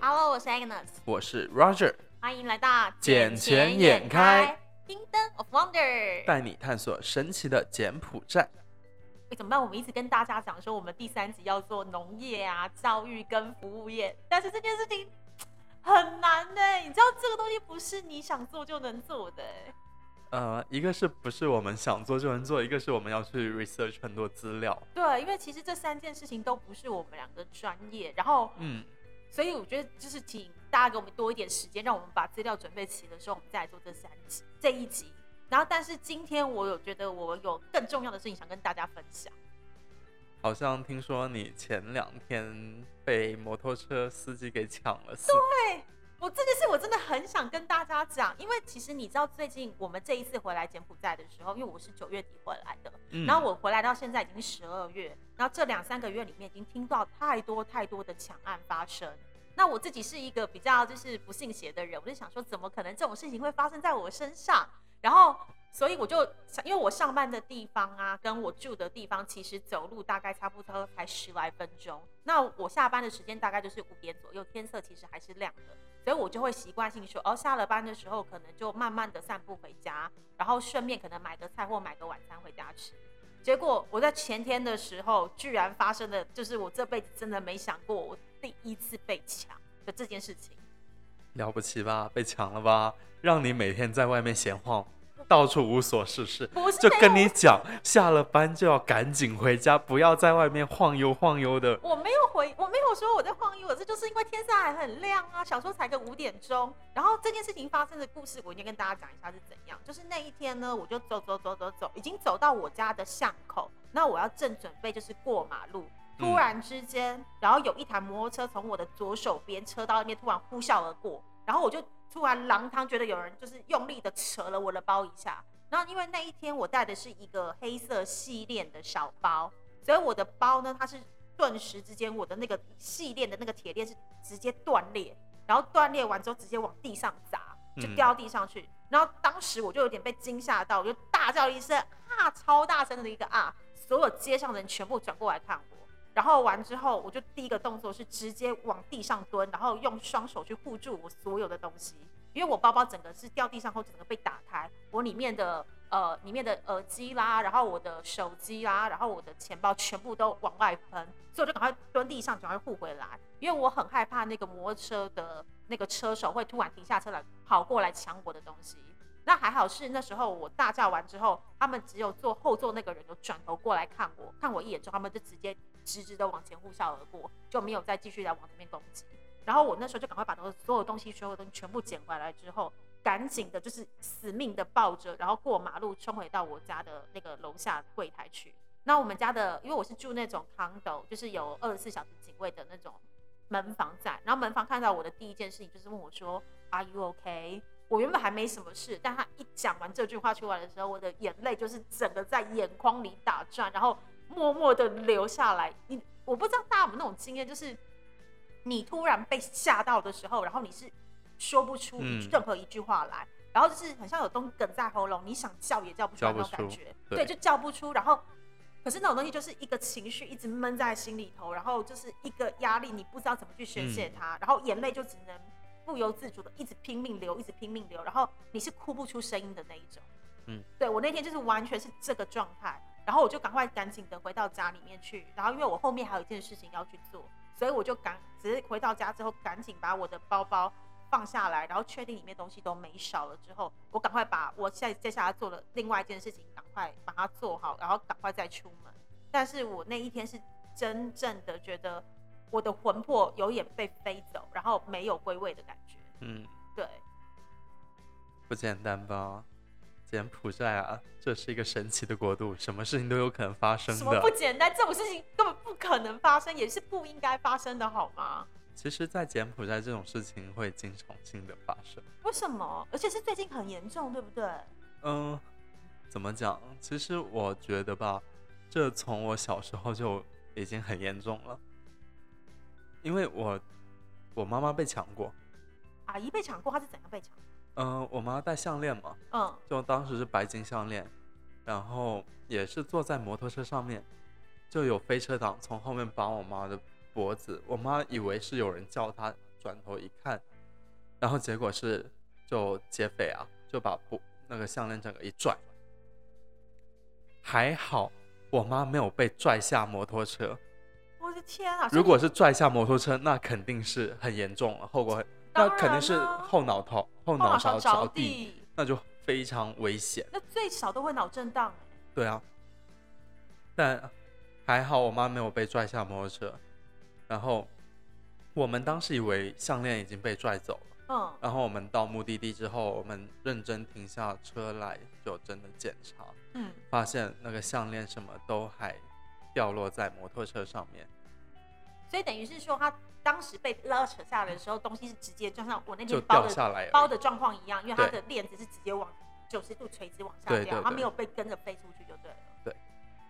Hello，我是 Agnes，我是 Roger，欢迎来到捡钱眼开 Kingdom of Wonder。带你探索神奇的柬埔寨。哎，怎么办？我们一直跟大家讲说，我们第三集要做农业啊、教育跟服务业，但是这件事情很难呢。你知道这个东西不是你想做就能做的。呃，一个是不是我们想做就能做，一个是我们要去 research 很多资料。对，因为其实这三件事情都不是我们两个专业，然后嗯，所以我觉得就是请大家给我们多一点时间，让我们把资料准备齐的时候，我们再来做这三集这一集。然后，但是今天我有觉得我有更重要的事情想跟大家分享。好像听说你前两天被摩托车司机给抢了，对我这件事我想跟大家讲，因为其实你知道，最近我们这一次回来柬埔寨的时候，因为我是九月底回来的，嗯然后我回来到现在已经十二月，然后这两三个月里面已经听到太多太多的抢案发生。那我自己是一个比较就是不信邪的人，我就想说，怎么可能这种事情会发生在我身上？然后，所以我就想，因为我上班的地方啊，跟我住的地方其实走路大概差不多才十来分钟。那我下班的时间大概就是五点左右，天色其实还是亮的，所以我就会习惯性说，哦，下了班的时候可能就慢慢的散步回家，然后顺便可能买个菜或买个晚餐回家吃。结果我在前天的时候，居然发生了，就是我这辈子真的没想过，我第一次被抢的这件事情。了不起吧？被抢了吧？让你每天在外面闲晃，到处无所事事。就跟你讲，下了班就要赶紧回家，不要在外面晃悠晃悠的。我没有回，我没有说我在晃悠，我这就是因为天色还很亮啊，小时候才个五点钟。然后这件事情发生的故事，我应该跟大家讲一下是怎样。就是那一天呢，我就走走走走走，已经走到我家的巷口，那我要正准备就是过马路，突然之间，然后有一台摩托车从我的左手边车道那边突然呼啸而过，然后我就突然狼汤觉得有人就是用力的扯了我的包一下。然后因为那一天我带的是一个黑色系链的小包，所以我的包呢，它是顿时之间我的那个系链的那个铁链是直接断裂，然后断裂完之后直接往地上砸，就嗯掉地上去。然后当时我就有点被惊吓到，我就大叫一声啊，超大声的一个啊，所有街上的人全部转过来看我。然后完之后，我就第一个动作是直接往地上蹲，然后用双手去护住我所有的东西，因为我包包整个是掉地上后整个被打开，我里面的呃里面的耳机啦，然后我的手机啦，然后我的钱包全部都往外喷，所以我就赶快蹲地上，赶快护回来，因为我很害怕那个摩托车的那个车手会突然停下车来跑过来抢我的东西。那还好是那时候我大叫完之后，他们只有坐后座那个人有转头过来看我，看我一眼之后，他们就直接直直的往前呼啸而过，就没有再继续来往这边攻击。然后我那时候就赶快把所所有东西、所有东西全部捡回来之后，赶紧的就是死命的抱着，然后过马路冲回到我家的那个楼下柜台去。那我们家的，因为我是住那种 condo，就是有二十四小时警卫的那种门房在。然后门房看到我的第一件事情就是问我说：“Are you OK？” 我原本还没什么事，但他一讲完这句话出来的时候，我的眼泪就是整个在眼眶里打转，然后默默的流下来。你我不知道大家有没有那种经验，就是你突然被吓到的时候，然后你是说不出任何一句话来，然后就是很像有东西梗在喉咙，你想叫也叫不出来那种感觉，对对，就叫不出。然后，可是那种东西就是一个情绪一直闷在心里头，然后就是一个压力，你不知道怎么去宣泄它，然后眼泪就只能不由自主的一直拼命流，一直拼命流，然后你是哭不出声音的那一种。嗯，对我那天就是完全是这个状态，然后我就赶快赶紧的回到家里面去，然后因为我后面还有一件事情要去做，所以我就赶只是回到家之后赶紧把我的包包放下来，然后确定里面东西都没少了之后，我赶快把我现在接下来做的另外一件事情赶快把它做好，然后赶快再出门。但是我那一天是真正的觉得我的魂魄有点被飞走，然后没有归位的感觉。嗯，对，不简单吧？柬埔寨啊，这是一个神奇的国度，什么事情都有可能发生什么不。简单？这种事情根本不可能发生，也是不应该发生的，好吗？其实，在柬埔寨这种事情会经常性的发生。为什么？而且是最近很严重，对不对？嗯，怎么讲？其实我觉得吧，这从我小时候就已经很严重了，因为我我妈妈被抢过，阿姨被抢过，她是怎样被抢？嗯、我妈戴项链嘛，嗯，就当时是白金项链，然后也是坐在摩托车上面，就有飞车党从后面绑我妈的脖子，我妈以为是有人叫她转头一看，然后结果是就劫匪啊，就把不那个项链整个一拽，还好我妈没有被拽下摩托车。我的天啊！如果是拽下摩托车，那肯定是很严重了，后果很，那肯定是后脑头后脑勺着地，那就非常危险。那最少都会脑震荡。对啊，但还好我妈没有被拽下摩托车，然后我们当时以为项链已经被拽走了。嗯。然后我们到目的地之后，我们认真停下车来，就真的检查，嗯，发现那个项链什么都还掉落在摩托车上面。所以等于是说，他当时被拉扯下来的时候，东西是直接就像我那天包的包的状况一样，因为他的链子是直接往九十度垂直往下掉，他没有被跟着飞出去就对了。对。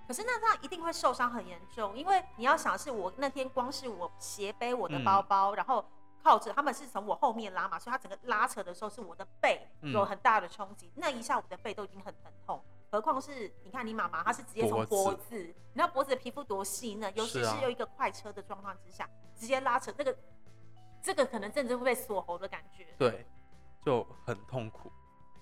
可是那这样一定会受伤很严重，因为你要想是我那天光是我斜背我的包包，然后靠着他们是从我后面拉嘛，所以他整个拉扯的时候是我的背有很大的冲击，那一下我的背都已经很疼痛。何况是你看你妈妈，她是直接从脖子，你知道脖子的皮肤多细呢？尤其是有一个快车的状况之下，直接拉扯这个，这个可能真的会被锁喉的感觉。对，就很痛苦。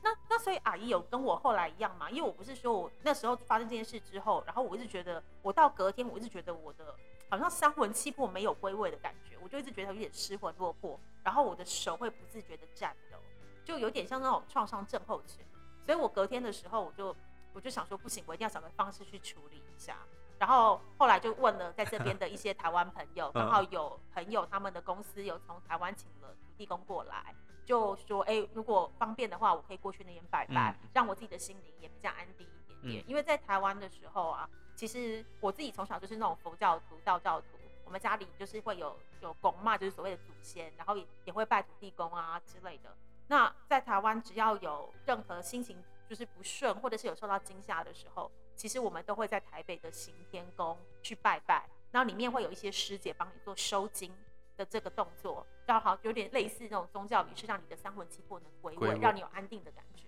那那所以阿姨有跟我后来一样吗？因为我不是说我那时候发生这件事之后，然后我一直觉得我到隔天，我一直觉得我的好像三魂七魄没有归位的感觉，我就一直觉得有点失魂落魄，然后我的手会不自觉的颤抖，就有点像那种创伤症候群。所以我隔天的时候我就。我就想说不行，我一定要找个方式去处理一下。然后后来就问了在这边的一些台湾朋友，刚好有朋友他们的公司有从台湾请了土地公过来，就说哎，如果方便的话，我可以过去那边拜拜，让我自己的心灵也比较安定一点点。因为在台湾的时候啊，其实我自己从小就是那种佛教徒、道教徒，我们家里就是会有有公嘛，就是所谓的祖先，然后也也会拜土地公啊之类的。那在台湾只要有任何心情。就是不顺，或者是有受到惊吓的时候，其实我们都会在台北的行天宫去拜拜，然后里面会有一些师姐帮你做收金的这个动作，要好有点类似那种宗教仪式，让你的三魂七魄能归位，让你有安定的感觉。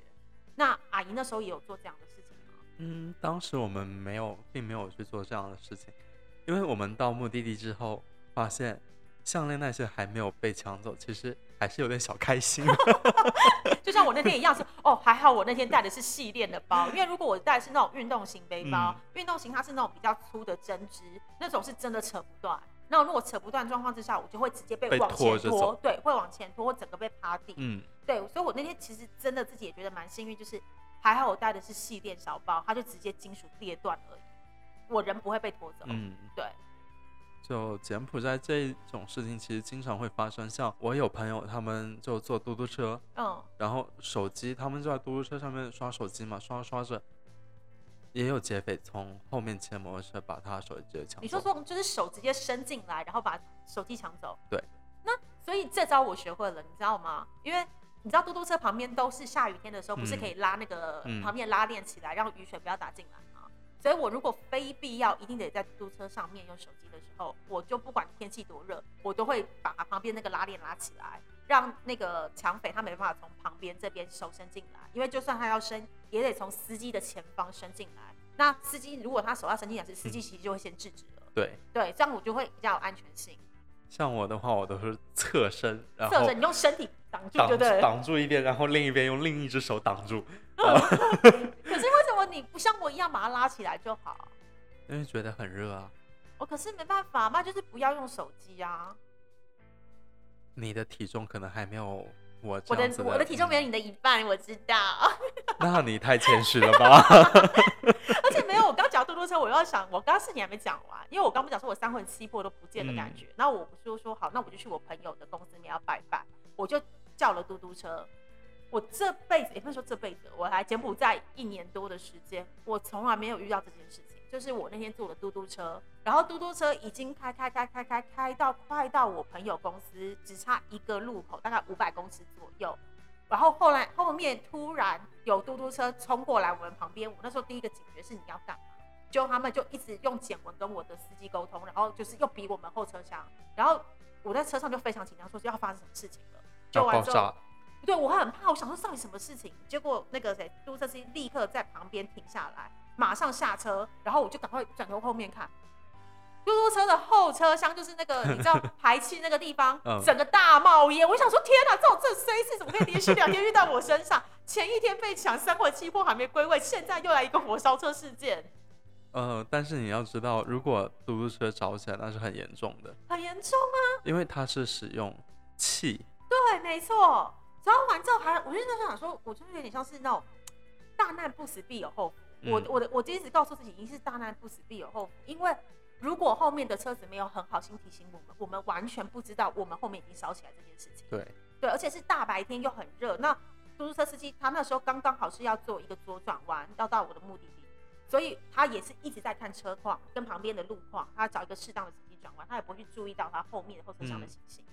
那阿姨那时候也有做这样的事情吗？嗯，当时我们没有，并没有去做这样的事情，因为我们到目的地之后发现项链那些还没有被抢走，其实。还是有点小开心，就像我那天一样，是哦，还好我那天带的是系链的包，因为如果我带的是那种运动型背包，运动型它是那种比较粗的针织，那种是真的扯不断。那如果扯不断状况之下，我就会直接被往前拖，对，会往前拖，整个被趴地。嗯，对，所以我那天其实真的自己也觉得蛮幸运，就是还好我带的是细链小包，它就直接金属裂断而已，我人不会被拖走。嗯，对。就柬埔寨这种事情其实经常会发生，像我有朋友他们就坐嘟嘟车，嗯，然后手机他们就在嘟嘟车上面刷手机嘛，刷着刷着，也有劫匪从后面骑摩托车把他手机直接抢走。你说说，就是手直接伸进来，然后把手机抢走？对。那所以这招我学会了，你知道吗？因为你知道嘟嘟车旁边都是下雨天的时候，不是可以拉那个旁边拉链起来，让雨水不要打进来。所以我如果非必要一定得在租车上面用手机的时候，我就不管天气多热，我都会把旁边那个拉链拉起来，让那个抢匪他没办法从旁边这边手伸进来，因为就算他要伸，也得从司机的前方伸进来。那司机如果他手要伸进来，是司机其实就会先制止了。对对，这样我就会比较有安全性。像我的话，我都是侧身，然后侧身你用身体挡住，对对？挡住一边，然后另一边用另一只手挡住。你不像我一样把它拉起来就好？因为觉得很热啊。我可是没办法嘛，就是不要用手机啊。你的体重可能还没有我我的我的体重没有你的一半，我知道。那你太谦虚了吧？而且没有，我刚讲嘟嘟车，我要想，我刚刚事情还没讲完，因为我刚不讲说我三魂七魄都不见的感觉。然后我不是说好，那我就去我朋友的公司里面要拜拜，我就叫了嘟嘟车。我这辈子也不是说这辈子，我来柬埔寨一年多的时间，我从来没有遇到这件事情。就是我那天坐的嘟嘟车，然后嘟嘟车已经开开开开开开到快到我朋友公司，只差一个路口，大概五百公尺左右。然后后来后面突然有嘟嘟车冲过来我们旁边，我那时候第一个警觉是你要干嘛？就他们就一直用简文跟我的司机沟通，然后就是又逼我们后车厢，然后我在车上就非常紧张，说要发生什么事情了。就完之后。对，我很怕，我想说到底什么事情？结果那个谁，租车司机立刻在旁边停下来，马上下车，然后我就赶快转头后面看，出租车的后车厢就是那个你知道 排气那个地方，整个大冒烟。我想说，天哪，这种这衰事怎么可以连续两天遇到我身上？前一天被抢三魂七魄还没归位，现在又来一个火烧车事件。呃，但是你要知道，如果出租车着起来，那是很严重的，很严重啊，因为它是使用气。对，没错。然后完之后还，我就在想说，我就是有点像是那种大难不死必有后福。我我的我一直告诉自己，已经是大难不死必有后福，因为如果后面的车子没有很好心提醒我们，我们完全不知道我们后面已经烧起来这件事情。对对，而且是大白天又很热。那出租车司机他那时候刚刚好是要做一个左转弯，要到我的目的地，所以他也是一直在看车况跟旁边的路况，他找一个适当的时机转弯，他也不会去注意到他后面后车厢的情形。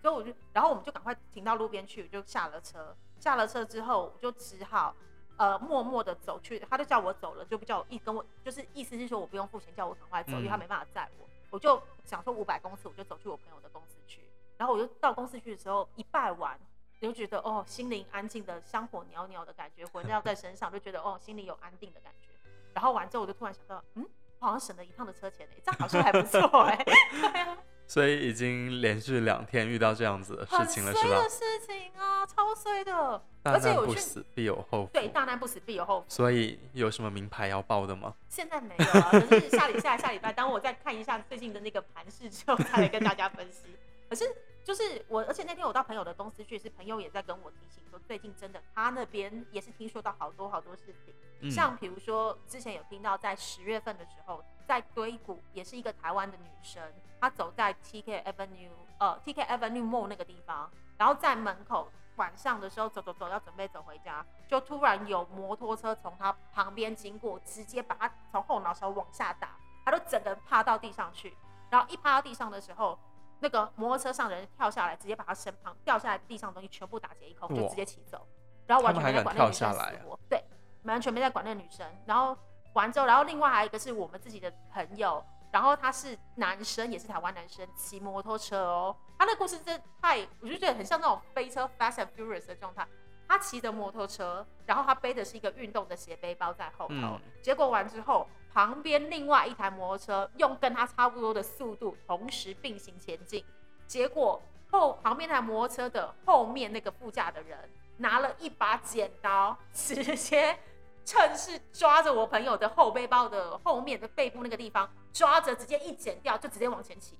所以我就，然后我们就赶快停到路边去，就下了车。下了车之后，我就只好。呃，默默的走去，他就叫我走了，就不叫我一跟我，就是意思是说我不用付钱，叫我赶快走，因为他没办法载我。我就想说五百公尺，我就走去我朋友的公司去。然后我就到公司去的时候，一拜完，就觉得哦，心灵安静的香火袅袅的感觉，魂 要在身上，就觉得哦，心里有安定的感觉。然后完之后，我就突然想到，嗯，我好像省了一趟的车钱哎，这样好像还不错哎。对啊。所以已经连续两天遇到这样子的事情了，是吧？的事情啊，超衰的。大难不死必有后福。对，大难不死必有后福。所以有什么名牌要报的吗？现在没有啊，可是下礼下下礼拜，当我再看一下最近的那个盘势之后，再来跟大家分析。可是就是我，而且那天我到朋友的公司去，是朋友也在跟我提醒说，最近真的他那边也是听说到好多好多事情，像比如说之前有听到在十月份的时候，在硅谷也是一个台湾的女生。她走在 T K Avenue，呃，T K Avenue Mall 那个地方，然后在门口晚上的时候走走走，要准备走回家，就突然有摩托车从她旁边经过，直接把她从后脑勺往下打，她都整个人趴到地上去，然后一趴到地上的时候，那个摩托车上的人跳下来，直接把他身旁掉下来地上的东西全部打劫一空，就直接骑走，然后完全没在管那女生死活，对，完全没在管那个女生，然后完之后，然后另外还有一个是我们自己的朋友。然后他是男生，也是台湾男生，骑摩托车哦。他那故事真的太，我就觉得很像那种飞车 Fast and Furious 的状态。他骑着摩托车，然后他背的是一个运动的斜背包在后头。结果完之后，旁边另外一台摩托车用跟他差不多的速度同时并行前进。结果后旁边那台摩托车的后面那个副驾的人拿了一把剪刀，直接。趁势抓着我朋友的后背包的后面的背部那个地方，抓着直接一剪掉，就直接往前骑。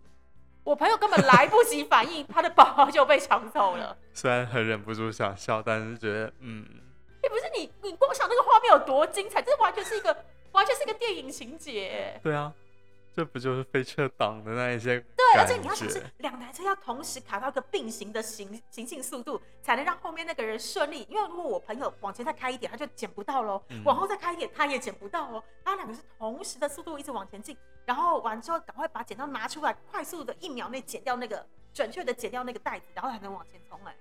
我朋友根本来不及反应，他的包就被抢走了。虽然很忍不住想笑，但是觉得嗯，也不是你，你光想那个画面有多精彩，这完全是一个，完全是一个电影情节。对啊。这不就是飞车党的那一些？对，而且你要想是两台车要同时卡到一个并行的行行进速度，才能让后面那个人顺利。因为如果我朋友往前再开一点，他就捡不到喽；往后再开一点，他也捡不到哦。他两个是同时的速度一直往前进，然后完之后赶快把剪刀拿出来，快速的一秒内剪掉那个准确的剪掉那个袋子，然后才能往前冲哎。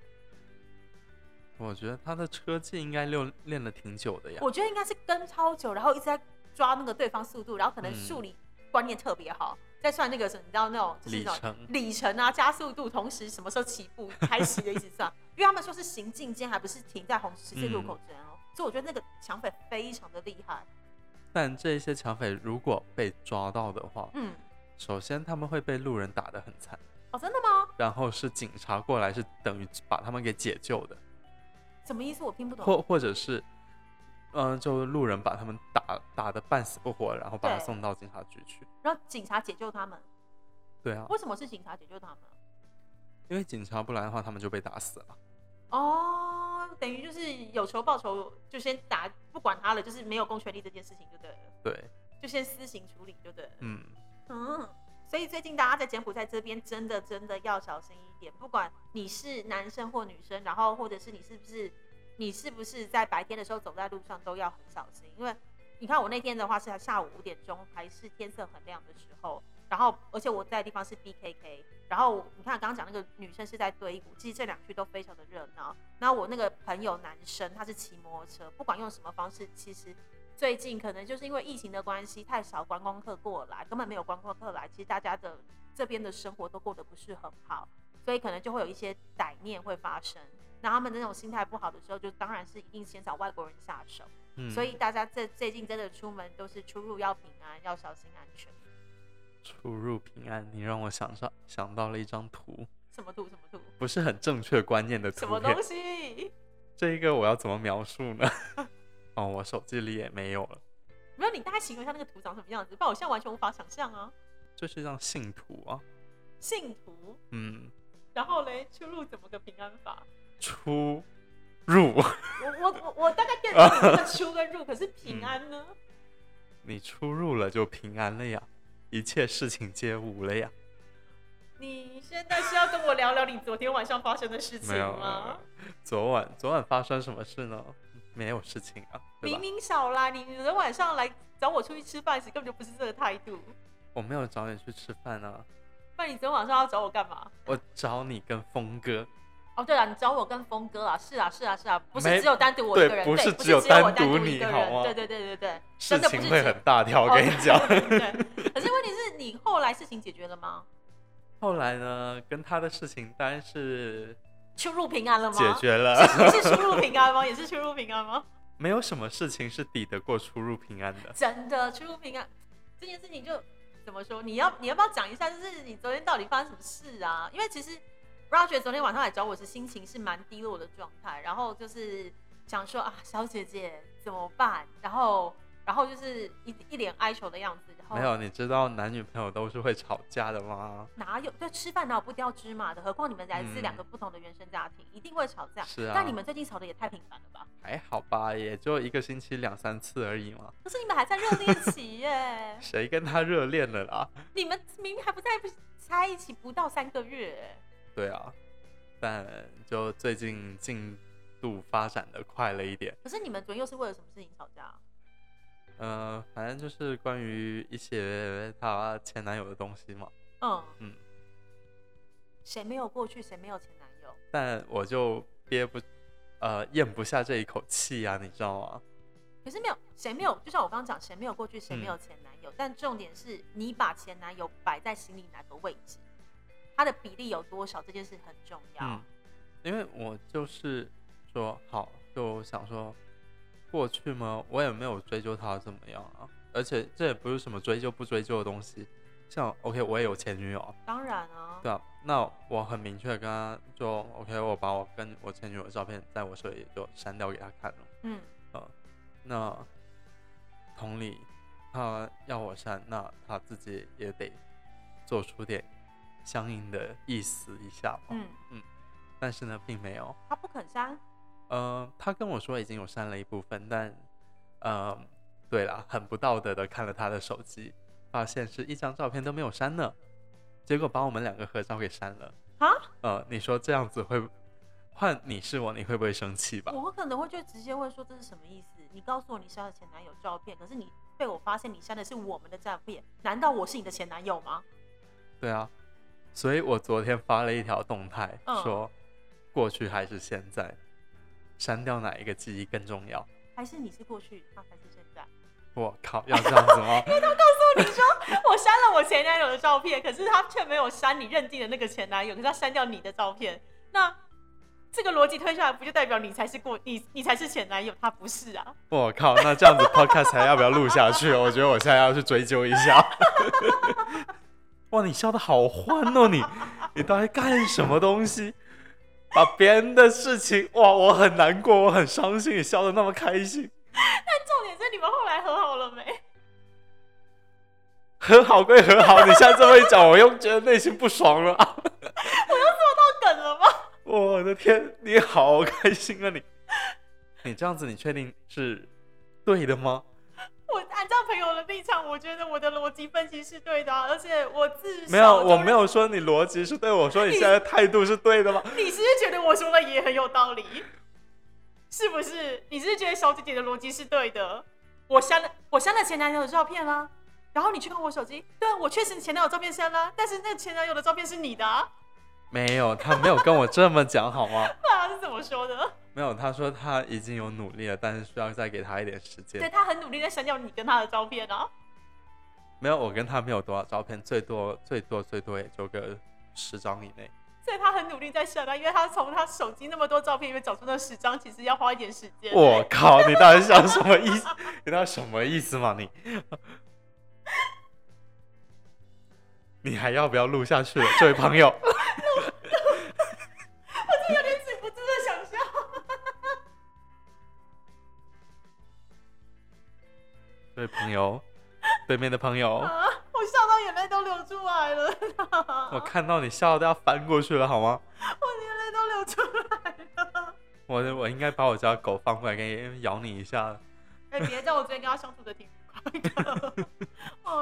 我觉得他的车技应该练练了挺久的呀。我觉得应该是跟超久，然后一直在抓那个对方速度，然后可能数理。观念特别好，在算那个什么，你知道那种里程里程啊，加速度，同时什么时候起步、开始的一直算，因为他们说是行进间，还不是停在红十字路口间哦，所以我觉得那个抢匪非常的厉害。但这些抢匪如果被抓到的话，嗯，首先他们会被路人打得很惨哦，真的吗？然后是警察过来，是等于把他们给解救的，什么意思？我听不懂。或或者是。嗯，就路人把他们打打的半死不活，然后把他送到警察局去，然后警察解救他们。对啊。为什么是警察解救他们？因为警察不来的话，他们就被打死了。哦，等于就是有仇报仇，就先打，不管他了，就是没有公权力这件事情就对了。对。就先私刑处理就对了。嗯嗯。所以最近大家在柬埔寨这边真的真的要小心一点，不管你是男生或女生，然后或者是你是不是。你是不是在白天的时候走在路上都要很小心？因为你看我那天的话是下午五点钟，还是天色很亮的时候。然后，而且我在的地方是 BKK。然后你看刚刚讲那个女生是在堆谷，其实这两区都非常的热闹。那我那个朋友男生他是骑摩托车，不管用什么方式，其实最近可能就是因为疫情的关系，太少观光客过来，根本没有观光客来，其实大家的这边的生活都过得不是很好，所以可能就会有一些歹念会发生。那他们那种心态不好的时候，就当然是一定先找外国人下手。嗯，所以大家这最近真的出门都是出入要平安，要小心安全。出入平安，你让我想上想到了一张图。什么图？什么图？不是很正确观念的图。什么东西？这一个我要怎么描述呢？哦，我手机里也没有了。没有，你大概形容一下那个图长什么样子？不然我现在完全无法想象啊。就是一张信徒啊。信徒。嗯。然后嘞，出入怎么个平安法？出入。我我我我大概 get 到出跟入，可是平安呢？你出入了就平安了呀，一切事情皆无了呀。你现在是要跟我聊聊你昨天晚上发生的事情吗？昨晚昨晚发生什么事呢？没有事情啊。明明少啦，你昨天晚上来找我出去吃饭时，根本就不是这个态度。我没有找你去吃饭啊。那你昨天晚上要找我干嘛？我找你跟峰哥。哦，对了，你找我跟峰哥啊？是啊，是啊，是啊，不是只有单独我一个人，对不是只有单独你，好吗？对对对对对，事情会很大条，我跟你讲。对，可是问题是你后来事情解决了吗？后来呢，跟他的事情当然是出入平安了吗？解决了，是出入平安吗？也是出入平安吗？没有什么事情是抵得过出入平安的。真的出入平安这件事情就怎么说？你要你要不要讲一下？就是你昨天到底发生什么事啊？因为其实 Roger 昨天晚上来找我是，心情是蛮低落的状态，然后就是想说啊，小姐姐怎么办？然后。然后就是一一脸哀求的样子。没有，你知道男女朋友都是会吵架的吗？哪有？对，吃饭哪有不掉芝麻的？何况你们来自两个不同的原生家庭，一定会吵架。是啊。但你们最近吵的也太频繁了吧？还好吧，也就一个星期两三次而已嘛。可是你们还在热恋期耶。谁跟他热恋了啦？你们明明还不在在一起不到三个月。对啊，但就最近进度发展的快了一点。可是你们昨天又是为了什么事情吵架？呃，反正就是关于一些她前男友的东西嘛。嗯嗯。谁没有过去，谁没有前男友？但我就憋不，呃，咽不下这一口气呀，你知道吗？可是没有，谁没有？就像我刚刚讲，谁没有过去，谁没有前男友？但重点是你把前男友摆在心里哪个位置，他的比例有多少，这件事很重要。嗯。因为我就是说，好，就想说。过去嘛？我也没有追究他怎么样啊，而且这也不是什么追究不追究的东西。像 OK，我也有前女友，当然啊。对啊，那我很明确跟他就 OK，我把我跟我前女友的照片在我手里就删掉给他看了。嗯，呃，那同理，他要我删，那他自己也得做出点相应的意思一下吧。嗯嗯，但是呢，并没有，他不肯删。呃，他跟我说已经有删了一部分，但，呃，对了，很不道德的看了他的手机，发现是一张照片都没有删呢，结果把我们两个合照给删了。啊？呃，你说这样子会换你是我，你会不会生气吧？我可能会就直接问说这是什么意思？你告诉我你删了前男友照片，可是你被我发现你删的是我们的照片，难道我是你的前男友吗？对啊，所以我昨天发了一条动态说，过去还是现在。删掉哪一个记忆更重要？还是你是过去，他才是现在？我靠，要这样子吗？因为他告诉你说我删了我前男友的照片，可是他却没有删你认定的那个前男友，可是他删掉你的照片。那这个逻辑推下来，不就代表你才是过你，你才是前男友，他不是啊？我靠，那这样子 podcast 还要不要录下去？我觉得我现在要去追究一下。哇，你笑的好欢哦，你你到底干什么东西？把别人的事情哇，我很难过，我很伤心，你笑的那么开心。但重点是你们后来和好了没？和好归和好，你现在这么一讲，我又觉得内心不爽了。我又做到梗了吗？我的天，你好开心啊你！你这样子，你确定是对的吗？朋友的立场，我觉得我的逻辑分析是对的，而且我自没有，我没有说你逻辑是对，我说你现在态度是对的吗？你是不是觉得我说的也很有道理？是不是？你是觉得小姐姐的逻辑是对的？我删了，我删了前男友的照片啦，然后你去看我手机，对我确实前男友照片删了，但是那前男友的照片是你的。没有，他没有跟我这么讲，好吗？那他是怎么说的？没有，他说他已经有努力了，但是需要再给他一点时间。对他很努力在删掉你跟他的照片啊。没有，我跟他没有多少照片，最多最多最多也就个十张以内。所以他很努力在删啊，因为他从他手机那么多照片里面找出那十张，其实要花一点时间。我靠，你到底想什么意思？你到底什么意思嘛你？你还要不要录下去了，这位朋友？对面的朋友，我笑到眼泪都流出来了。我看到你笑都要翻过去了，好吗？我眼泪都流出来了。我我应该把我家狗放过来，给咬你一下。哎，别叫我昨天跟他相处的挺愉快的。哎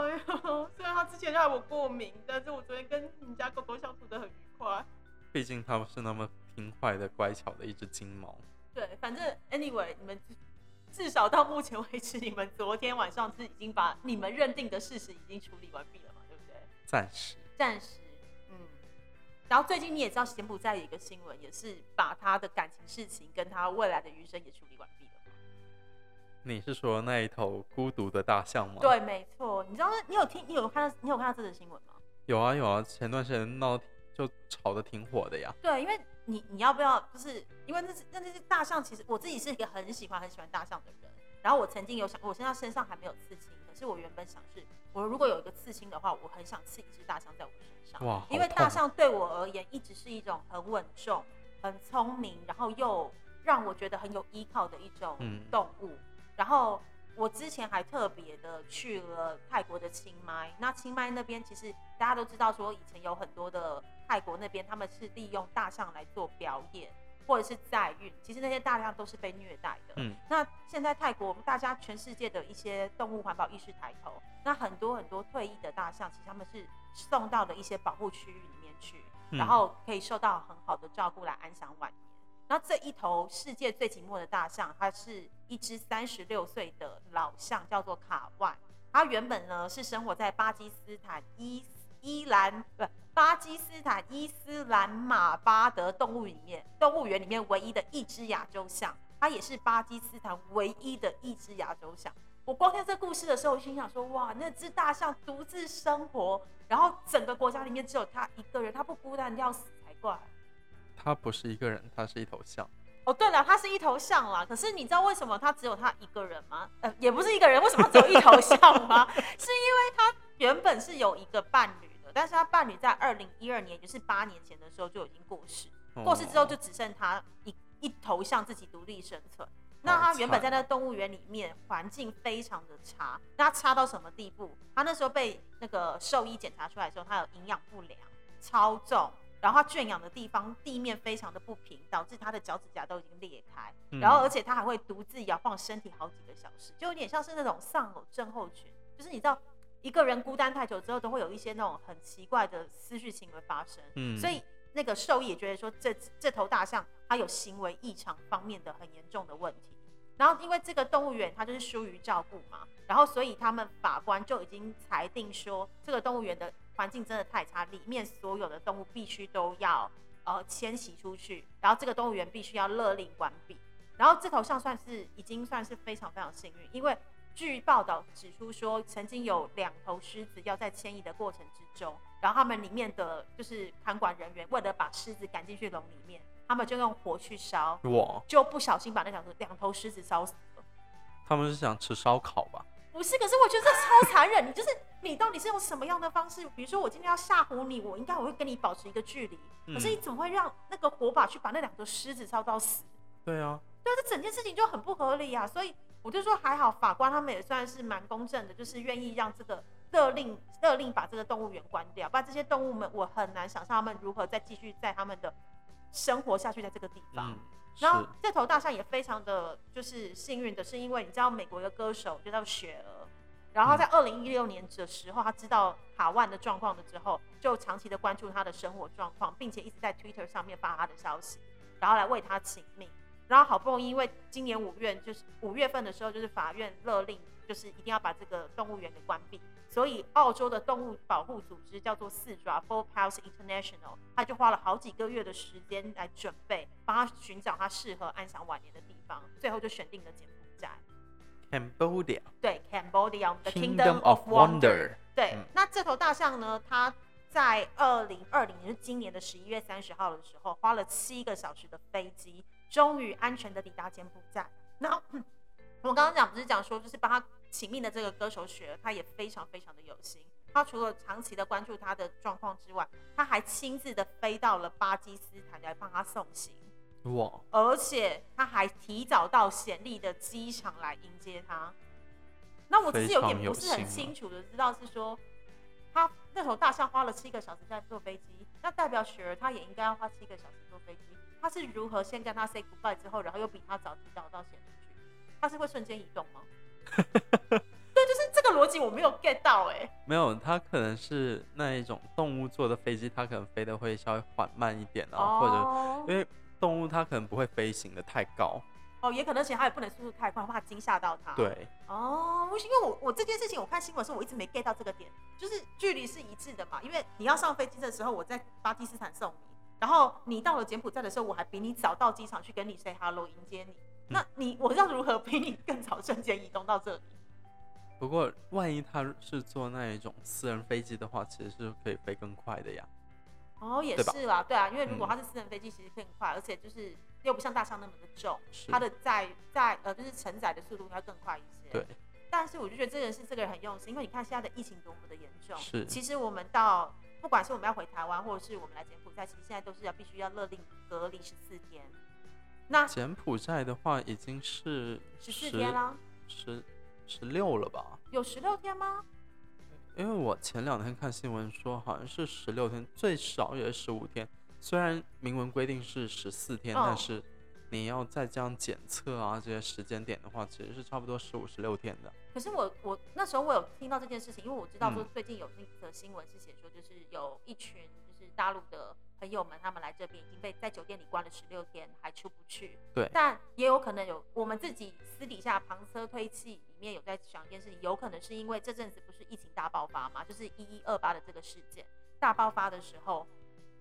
呦，虽然他之前让我过敏，但是我昨天跟你家狗狗相处的很愉快。毕竟它们是那么听话的、乖巧的一只金毛。对，反正 anyway，你们至少到目前为止，你们昨天晚上是已经把你们认定的事实已经处理完毕了嘛？对不对？暂时。暂时。嗯。然后最近你也知道，柬埔寨有一个新闻，也是把他的感情事情跟他未来的余生也处理完毕了。你是说那一头孤独的大象吗？对，没错。你知道，你有听，你有看到，你有看到这则新闻吗？有啊，有啊。前段时间闹就吵得挺火的呀。对，因为你你要不要，就是因为那是那那些大象，其实我自己是一个很喜欢很喜欢大象的人。然后我曾经有想，我现在身上还没有刺青，可是我原本想是，我如果有一个刺青的话，我很想刺一只大象在我身上。哇，因为大象对我而言一直是一种很稳重、很聪明，然后又让我觉得很有依靠的一种动物。然后我之前还特别的去了泰国的清迈，那清迈那边其实大家都知道，说以前有很多的泰国那边他们是利用大象来做表演或者是载运，其实那些大象都是被虐待的。嗯，那现在泰国大家全世界的一些动物环保意识抬头，那很多很多退役的大象，其实他们是送到了一些保护区域里面去，然后可以受到很好的照顾来安享晚年。那这一头世界最寂寞的大象，它是一只三十六岁的老象，叫做卡万。它原本呢是生活在巴基斯坦伊伊兰不巴基斯坦伊斯兰马巴德动物里面动物园里面唯一的一只亚洲象，它也是巴基斯坦唯一的一只亚洲象。我光听这故事的时候，我心想说：哇，那只大象独自生活，然后整个国家里面只有它一个人，它不孤单要死才怪。它不是一个人，它是一头象。哦，对了，他是一头象啦。可是你知道为什么他只有他一个人吗？呃，也不是一个人，为什么只有一头象吗？是因为他原本是有一个伴侣的，但是他伴侣在二零一二年，也就是八年前的时候就已经过世。过世之后就只剩他一一头象自己独立生存。那他原本在那个动物园里面，环境非常的差。那差到什么地步？他那时候被那个兽医检查出来的时候，他有营养不良，超重。然后它圈养的地方地面非常的不平，导致它的脚趾甲都已经裂开。然后而且它还会独自摇晃身体好几个小时，就有点像是那种丧偶症候群。就是你知道一个人孤单太久之后，都会有一些那种很奇怪的思绪行为发生。嗯，所以那个兽医也觉得说，这这头大象它有行为异常方面的很严重的问题。然后因为这个动物园它就是疏于照顾嘛，然后所以他们法官就已经裁定说，这个动物园的。环境真的太差，里面所有的动物必须都要呃迁徙出去，然后这个动物园必须要勒令关闭。然后这头象算是已经算是非常非常幸运，因为据报道指出说，曾经有两头狮子要在迁移的过程之中，然后他们里面的就是看管人员为了把狮子赶进去笼里面，他们就用火去烧，哇，就不小心把那两头两头狮子烧死了。他们是想吃烧烤吧？不是，可是我觉得这超残忍。你就是你到底是用什么样的方式？比如说我今天要吓唬你，我应该我会跟你保持一个距离。可是你怎么会让那个火把去把那两个狮子烧到死？对啊，对啊，这整件事情就很不合理啊。所以我就说还好，法官他们也算是蛮公正的，就是愿意让这个勒令勒令把这个动物园关掉。不然这些动物们，我很难想象他们如何再继续在他们的生活下去在这个地方。然后这头大象也非常的就是幸运的，是因为你知道美国一个歌手就叫雪儿，然后在二零一六年的时候，他知道卡万的状况了之后，就长期的关注他的生活状况，并且一直在 Twitter 上面发他的消息，然后来为他请命。然后好不容易因为今年五月就是五月份的时候，就是法院勒令，就是一定要把这个动物园给关闭。所以，澳洲的动物保护组织叫做四爪 （Four Paws International），他就花了好几个月的时间来准备，帮他寻找他适合安享晚年的地方，最后就选定了柬埔寨 （Cambodia）。对，Cambodia，我们的 Kingdom of Wonder。对，那这头大象呢？它在二零二零年，是今年的十一月三十号的时候，花了七个小时的飞机，终于安全的抵达柬埔寨。那我刚刚讲不是讲说，就是帮他。请命的这个歌手雪儿，他也非常非常的有心。他除了长期的关注他的状况之外，他还亲自的飞到了巴基斯坦来帮他送行。哇！而且他还提早到贤利的机场来迎接他。那我只是有点不是很清楚的知道是说，他那头大象花了七个小时在坐飞机，那代表雪儿他也应该要花七个小时坐飞机。他是如何先跟他 say goodbye 之后，然后又比他早提早到显利去？他是会瞬间移动吗？对，就是这个逻辑我没有 get 到哎。没有，它可能是那一种动物坐的飞机，它可能飞的会稍微缓慢一点啊，或者因为。动物它可能不会飞行的太高哦，也可能，而且它也不能速度太快，怕惊吓到它。对，哦，因为我我这件事情，我看新闻的时候，我一直没 get 到这个点，就是距离是一致的嘛。因为你要上飞机的时候，我在巴基斯坦送你，然后你到了柬埔寨的时候，我还比你早到机场去跟你 say hello 迎接你。那你我要如何比你更早瞬间移动到这里？不过万一他是坐那一种私人飞机的话，其实是可以飞更快的呀。哦，也是啦，对啊，因为如果它是私人飞机，其实更快，而且就是又不像大象那么的重，它的载载呃就是承载的速度要更快一些。对。但是我就觉得这个人是这个人很用心，因为你看现在的疫情多么的严重。是。其实我们到不管是我们要回台湾，或者是我们来柬埔寨，其实现在都是要必须要勒令隔离十四天。那柬埔寨的话已经是十四天了，十十六了吧？有十六天吗？因为我前两天看新闻说，好像是十六天，最少也是十五天。虽然明文规定是十四天，但是你要再这样检测啊，这些时间点的话，其实是差不多十五、十六天的。可是我我那时候我有听到这件事情，因为我知道说最近有那个新闻是写说，就是有一群就是大陆的。朋友们，他们来这边已经被在酒店里关了十六天，还出不去。对，但也有可能有我们自己私底下旁车推气里面有在想一件事情，有可能是因为这阵子不是疫情大爆发嘛，就是一一二八的这个事件大爆发的时候。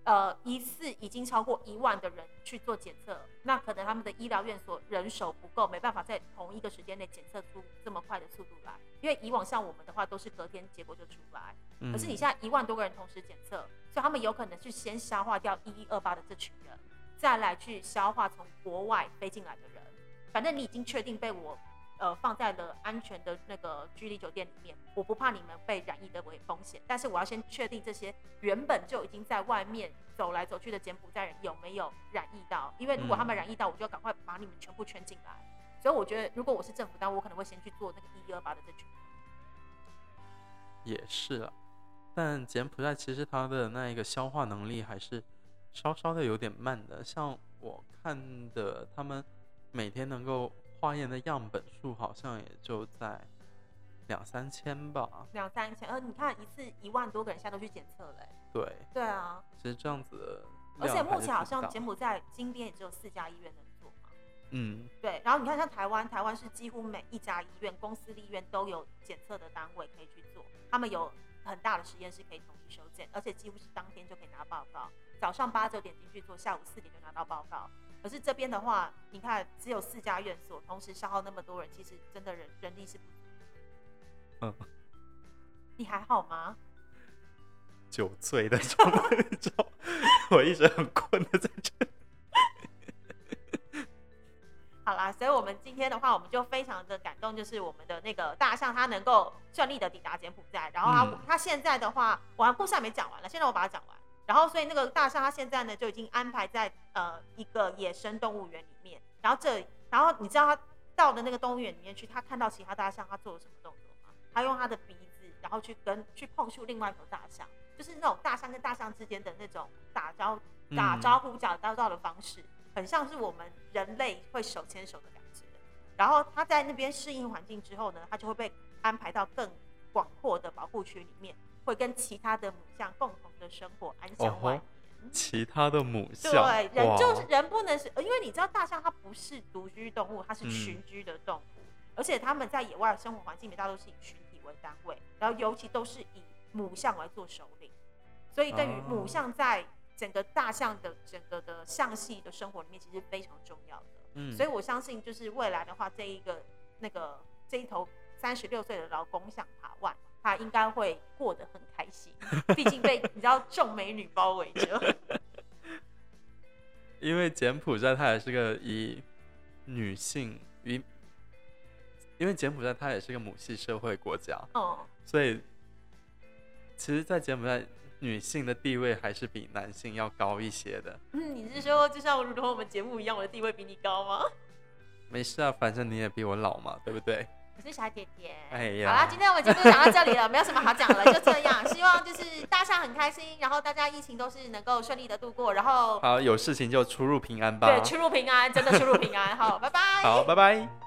呃，一次已经超过一万的人去做检测，那可能他们的医疗院所人手不够，没办法在同一个时间内检测出这么快的速度来。因为以往像我们的话，都是隔天结果就出来，可是你现在一万多个人同时检测，所以他们有可能去先消化掉一一二八的这群人，再来去消化从国外飞进来的人。反正你已经确定被我。呃，放在了安全的那个居离酒店里面，我不怕你们被染疫的危风险，但是我要先确定这些原本就已经在外面走来走去的柬埔寨人有没有染疫到，因为如果他们染疫到，我就要赶快把你们全部圈进来。所以我觉得，如果我是政府单位，我可能会先去做那个一一二八的这群。也是啊，但柬埔寨其实它的那一个消化能力还是稍稍的有点慢的，像我看的，他们每天能够。化验的样本数好像也就在两三千吧，两三千。呃，你看一次一万多个人，现在都去检测嘞。对，对啊。其实这样子，而且目前好像柬埔寨金边也只有四家医院能做嘛。嗯，对。然后你看像台湾，台湾是几乎每一家医院、公司立医院都有检测的单位可以去做，他们有很大的实验室可以统一收检，而且几乎是当天就可以拿报告，早上八九点进去做，下午四点就拿到报告。可是这边的话，你看只有四家院所，同时消耗那么多人，其实真的人人力是不足。嗯，你还好吗？酒醉的状态中，我一直很困的在这。好啦，所以我们今天的话，我们就非常的感动，就是我们的那个大象，它能够顺利的抵达柬埔寨，然后它它现在的话，我故事还没讲完了，现在我把它讲完。然后，所以那个大象它现在呢就已经安排在呃一个野生动物园里面。然后这，然后你知道它到的那个动物园里面去，它看到其他大象，它做了什么动作吗？它用它的鼻子，然后去跟去碰触另外一头大象，就是那种大象跟大象之间的那种打招打招呼、打招呼的方式，很像是我们人类会手牵手的感觉。然后它在那边适应环境之后呢，它就会被安排到更广阔的保护区里面。会跟其他的母象共同的生活，安享晚年。其他的母象，对人就是人不能是，因为你知道大象它不是独居动物，它是群居的动物，而且它们在野外生活环境里，大都是以群体为单位，然后尤其都是以母象来做首领，所以对于母象在整个大象的整个的象系的生活里面，其实非常重要的。嗯，所以我相信就是未来的话，这一个那个这一头三十六岁的老公象塔万。他应该会过得很开心，毕竟被你知道众美女包围着。因为柬埔寨它也是个以女性以，因为柬埔寨它也是个母系社会国家，哦，所以其实，在柬埔寨，女性的地位还是比男性要高一些的。嗯，你是说就像如同我们节目一样，我的地位比你高吗？没事啊，反正你也比我老嘛，对不对？我是小姐姐。哎呀，好啦，今天我们节目讲到这里了，没有什么好讲了，就这样。希望就是大家很开心，然后大家疫情都是能够顺利的度过，然后好有事情就出入平安吧。对，出入平安，真的出入平安。好，拜拜。好，拜拜。